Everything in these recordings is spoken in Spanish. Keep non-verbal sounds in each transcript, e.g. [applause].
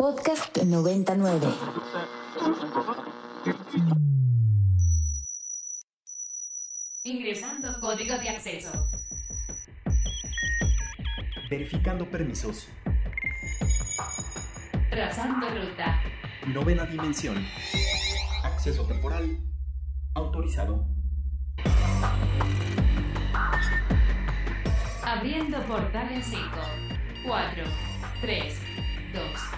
Podcast 99. Ingresando código de acceso. Verificando permisos. Trazando ruta. Novena dimensión. Acceso temporal. Autorizado. Abriendo portal en 5, 4, 3, 2,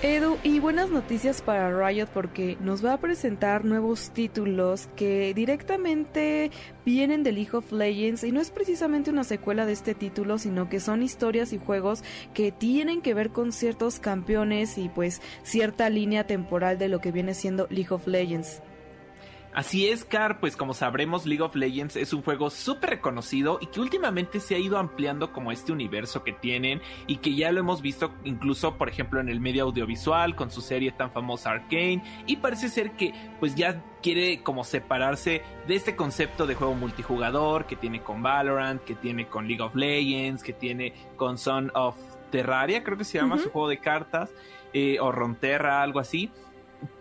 Edu, y buenas noticias para Riot porque nos va a presentar nuevos títulos que directamente vienen de League of Legends y no es precisamente una secuela de este título, sino que son historias y juegos que tienen que ver con ciertos campeones y pues cierta línea temporal de lo que viene siendo League of Legends. Así es, Car, pues como sabremos, League of Legends es un juego súper reconocido y que últimamente se ha ido ampliando como este universo que tienen y que ya lo hemos visto incluso, por ejemplo, en el medio audiovisual con su serie tan famosa Arcane y parece ser que pues ya quiere como separarse de este concepto de juego multijugador que tiene con Valorant, que tiene con League of Legends, que tiene con Son of Terraria, creo que se llama su juego de cartas, eh, o Ronterra, algo así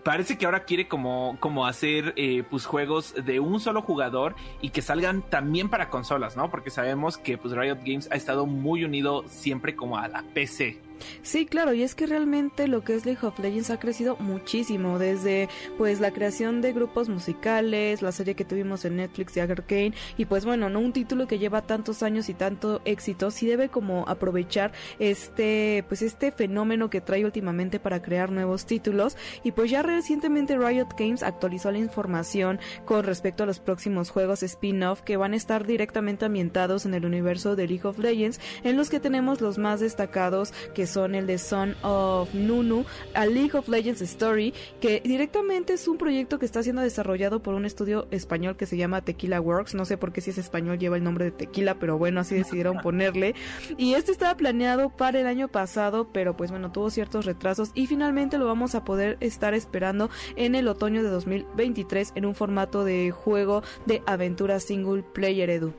parece que ahora quiere como, como hacer eh, pues juegos de un solo jugador y que salgan también para consolas, ¿no? Porque sabemos que pues Riot Games ha estado muy unido siempre como a la PC. Sí, claro, y es que realmente lo que es League of Legends ha crecido muchísimo, desde pues la creación de grupos musicales, la serie que tuvimos en Netflix de Arcane, y pues bueno, no un título que lleva tantos años y tanto éxito, sí debe como aprovechar este, pues este fenómeno que trae últimamente para crear nuevos títulos, y pues ya recientemente Riot Games actualizó la información con respecto a los próximos juegos spin-off que van a estar directamente ambientados en el universo de League of Legends, en los que tenemos los más destacados que son el de Son of Nunu, a League of Legends Story, que directamente es un proyecto que está siendo desarrollado por un estudio español que se llama Tequila Works. No sé por qué si es español lleva el nombre de Tequila, pero bueno, así decidieron [laughs] ponerle. Y este estaba planeado para el año pasado, pero pues bueno, tuvo ciertos retrasos y finalmente lo vamos a poder estar esperando en el otoño de 2023 en un formato de juego de aventura single player edu.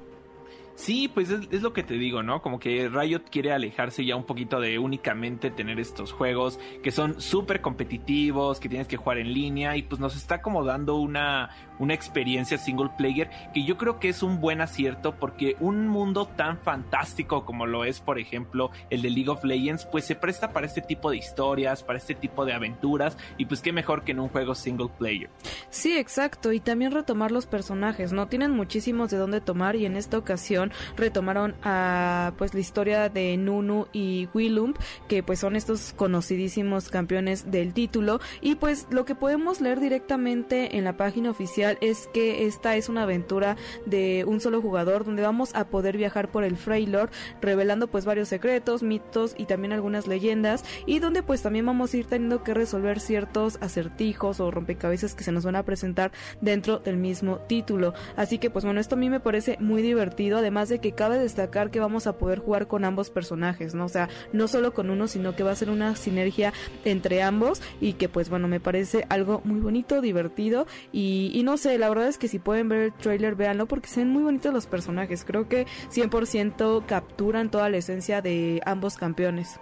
Sí, pues es, es, lo que te digo, ¿no? Como que Riot quiere alejarse ya un poquito de únicamente tener estos juegos que son súper competitivos, que tienes que jugar en línea y pues nos está como dando una, una experiencia single player que yo creo que es un buen acierto porque un mundo tan fantástico como lo es, por ejemplo, el de League of Legends, pues se presta para este tipo de historias, para este tipo de aventuras y pues qué mejor que en un juego single player. Sí, exacto, y también retomar los personajes, ¿no? Tienen muchísimos de dónde tomar y en esta ocasión retomaron a pues la historia de Nunu y Willump, que pues son estos conocidísimos campeones del título y pues lo que podemos leer directamente en la página oficial es que esta es una aventura de un solo jugador donde vamos a poder viajar por el Freylord revelando pues varios secretos, mitos y también algunas leyendas y donde pues también vamos a ir teniendo que resolver ciertos acertijos o rompecabezas que se nos van a presentar dentro del mismo título. Así que pues bueno, esto a mí me parece muy divertido, además de que cabe destacar que vamos a poder jugar con ambos personajes, ¿no? O sea, no solo con uno, sino que va a ser una sinergia entre ambos y que pues bueno, me parece algo muy bonito, divertido y, y no sé, la verdad es que si pueden ver el trailer, véanlo porque se ven muy bonitos los personajes, creo que 100% capturan toda la esencia de ambos campeones.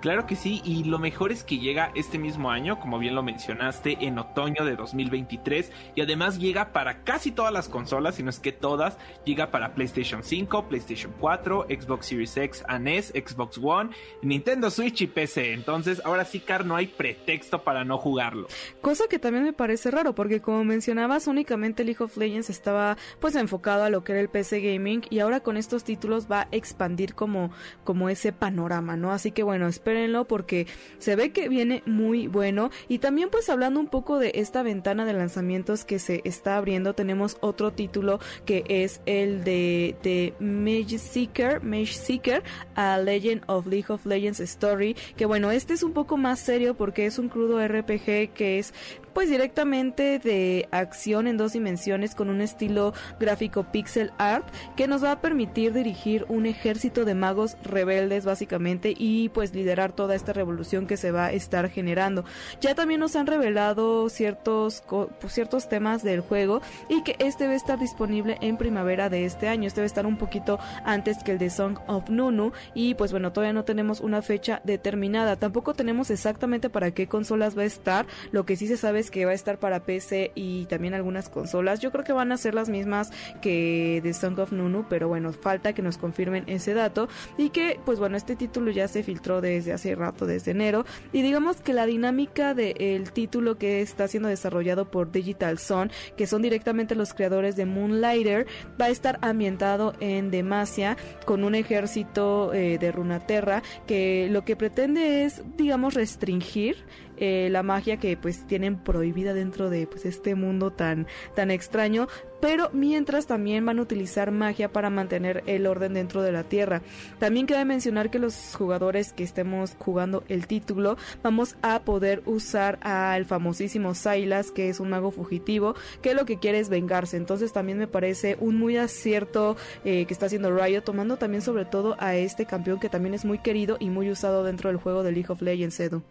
Claro que sí, y lo mejor es que llega este mismo año, como bien lo mencionaste, en otoño de 2023, y además llega para casi todas las consolas, si no es que todas, llega para PlayStation 5, PlayStation 4, Xbox Series X, NES, Xbox One, Nintendo Switch y PC. Entonces, ahora sí, Car, no hay pretexto para no jugarlo. Cosa que también me parece raro, porque como mencionabas, únicamente League of Legends estaba pues enfocado a lo que era el PC gaming, y ahora con estos títulos va a expandir como, como ese panorama, ¿no? Así que bueno, espero espérenlo porque se ve que viene muy bueno. Y también pues hablando un poco de esta ventana de lanzamientos que se está abriendo, tenemos otro título que es el de, de Mage Seeker, Mage Seeker, a Legend of League of Legends Story, que bueno, este es un poco más serio porque es un crudo RPG que es pues directamente de acción en dos dimensiones con un estilo gráfico pixel art que nos va a permitir dirigir un ejército de magos rebeldes básicamente y pues liderar toda esta revolución que se va a estar generando. Ya también nos han revelado ciertos pues, ciertos temas del juego y que este va a estar disponible en primavera de este año. Este va a estar un poquito antes que el de Song of Nunu y pues bueno, todavía no tenemos una fecha determinada. Tampoco tenemos exactamente para qué consolas va a estar. Lo que sí se sabe es que va a estar para PC y también algunas consolas. Yo creo que van a ser las mismas que de Song of Nunu, pero bueno, falta que nos confirmen ese dato y que pues bueno, este título ya se filtró desde hace rato, desde enero y digamos que la dinámica del título que está siendo desarrollado por Digital Sun, que son directamente los creadores de Moonlighter, va a estar ambientado en Demacia con un ejército eh, de Runaterra que lo que pretende es, digamos, restringir eh, la magia que pues tienen prohibida dentro de pues este mundo tan tan extraño pero mientras también van a utilizar magia para mantener el orden dentro de la tierra. También cabe mencionar que los jugadores que estemos jugando el título vamos a poder usar al famosísimo Silas, que es un mago fugitivo, que lo que quiere es vengarse. Entonces también me parece un muy acierto eh, que está haciendo Riot, tomando también sobre todo a este campeón que también es muy querido y muy usado dentro del juego de League of Legends, Edu.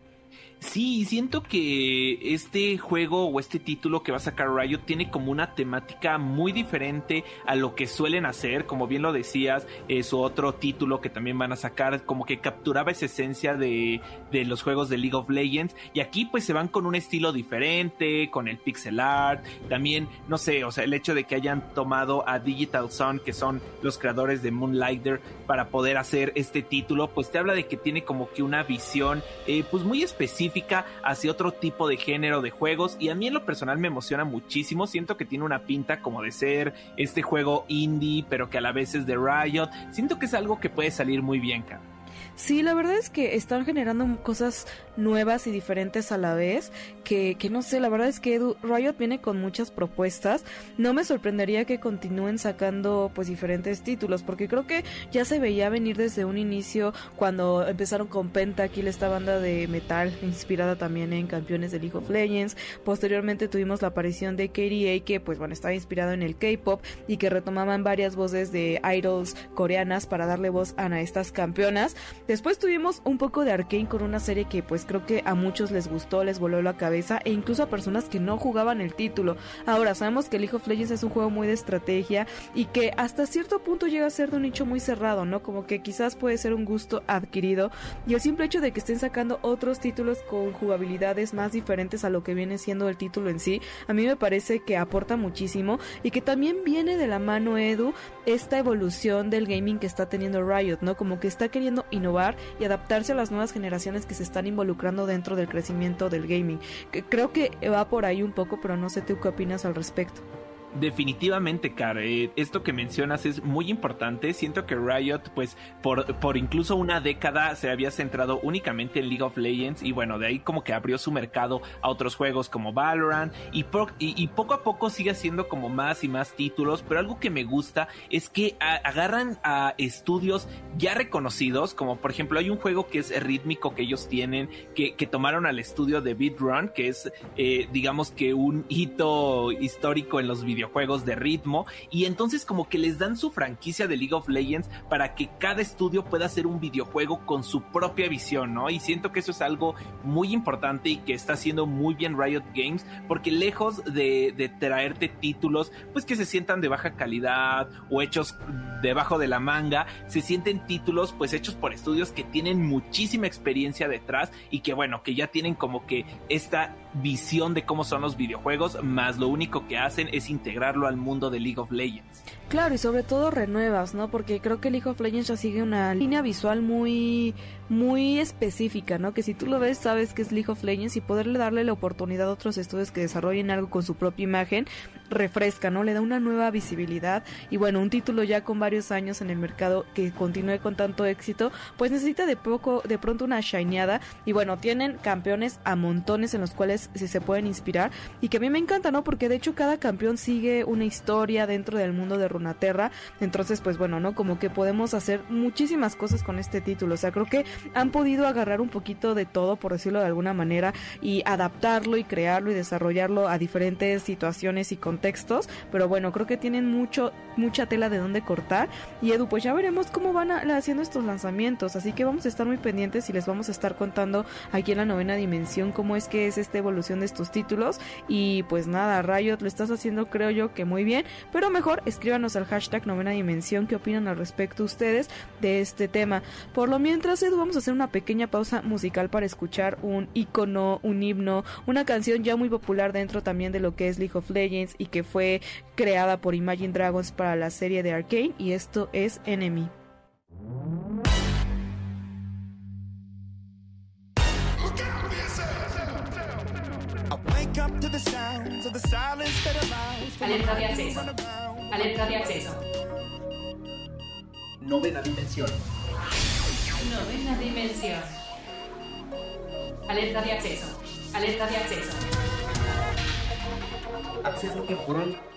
Sí, siento que este juego o este título que va a sacar Riot tiene como una temática muy diferente a lo que suelen hacer, como bien lo decías, su otro título que también van a sacar, como que capturaba esa esencia de, de, los juegos de League of Legends, y aquí pues se van con un estilo diferente, con el pixel art, también, no sé, o sea, el hecho de que hayan tomado a Digital Sun, que son los creadores de Moonlighter, para poder hacer este título, pues te habla de que tiene como que una visión, eh, pues muy específica, hacia otro tipo de género de juegos y a mí en lo personal me emociona muchísimo, siento que tiene una pinta como de ser este juego indie pero que a la vez es de Riot, siento que es algo que puede salir muy bien, cara. Sí, la verdad es que están generando cosas nuevas y diferentes a la vez, que, que no sé, la verdad es que Riot viene con muchas propuestas, no me sorprendería que continúen sacando pues diferentes títulos, porque creo que ya se veía venir desde un inicio cuando empezaron con Pentakill, esta banda de metal inspirada también en campeones de League of Legends, posteriormente tuvimos la aparición de KDA que pues bueno, estaba inspirado en el K-Pop y que retomaban varias voces de idols coreanas para darle voz a estas campeonas, Después tuvimos un poco de Arkane con una serie que pues creo que a muchos les gustó, les voló la cabeza e incluso a personas que no jugaban el título. Ahora sabemos que League of Legends es un juego muy de estrategia y que hasta cierto punto llega a ser de un nicho muy cerrado, ¿no? Como que quizás puede ser un gusto adquirido y el simple hecho de que estén sacando otros títulos con jugabilidades más diferentes a lo que viene siendo el título en sí, a mí me parece que aporta muchísimo y que también viene de la mano Edu esta evolución del gaming que está teniendo Riot, ¿no? Como que está queriendo innovar y adaptarse a las nuevas generaciones que se están involucrando dentro del crecimiento del gaming. Creo que va por ahí un poco, pero no sé tú qué opinas al respecto. Definitivamente, Car, eh, esto que mencionas es muy importante. Siento que Riot, pues, por, por incluso una década se había centrado únicamente en League of Legends y bueno, de ahí como que abrió su mercado a otros juegos como Valorant y, y, poco a poco sigue haciendo como más y más títulos, pero algo que me gusta es que agarran a estudios ya reconocidos, como por ejemplo hay un juego que es rítmico que ellos tienen, que, que tomaron al estudio de Beatrun, que es eh, digamos que un hito histórico en los videojuegos videojuegos de ritmo y entonces como que les dan su franquicia de League of Legends para que cada estudio pueda hacer un videojuego con su propia visión, ¿no? Y siento que eso es algo muy importante y que está haciendo muy bien Riot Games porque lejos de, de traerte títulos pues que se sientan de baja calidad o hechos debajo de la manga, se sienten títulos pues hechos por estudios que tienen muchísima experiencia detrás y que bueno, que ya tienen como que esta visión de cómo son los videojuegos, más lo único que hacen es integrarlo al mundo de League of Legends. Claro, y sobre todo renuevas, ¿no? Porque creo que League of Legends ya sigue una línea visual muy muy específica, ¿no? Que si tú lo ves, sabes que es League of Legends y poderle darle la oportunidad a otros estudios que desarrollen algo con su propia imagen, refresca, ¿no? Le da una nueva visibilidad y bueno, un título ya con varios años en el mercado que continúe con tanto éxito, pues necesita de poco, de pronto una shineada. Y bueno, tienen campeones a montones en los cuales se pueden inspirar y que a mí me encanta, ¿no? Porque de hecho cada campeón sigue una historia dentro del mundo de Runaterra, entonces pues bueno, ¿no? Como que podemos hacer muchísimas cosas con este título, o sea, creo que han podido agarrar un poquito de todo, por decirlo de alguna manera, y adaptarlo y crearlo y desarrollarlo a diferentes situaciones y contextos, pero bueno, creo que tienen mucho, mucha tela de dónde cortar y Edu, pues ya veremos cómo van haciendo estos lanzamientos, así que vamos a estar muy pendientes y les vamos a estar contando aquí en la novena dimensión cómo es que es esta evolución de estos títulos. Y pues nada, Riot lo estás haciendo creo yo que muy bien, pero mejor escríbanos al hashtag novena dimensión qué opinan al respecto ustedes de este tema. Por lo mientras, Edu, vamos a hacer una pequeña pausa musical para escuchar un icono, un himno, una canción ya muy popular dentro también de lo que es League of Legends y que fue creada por Imagine Dragons para la serie de Arcane esto es Enemy. Alerta de acceso. Alerta de acceso. Novena dimensión. Novena dimensión. Alerta de acceso. Alerta de acceso. Acceso temporal.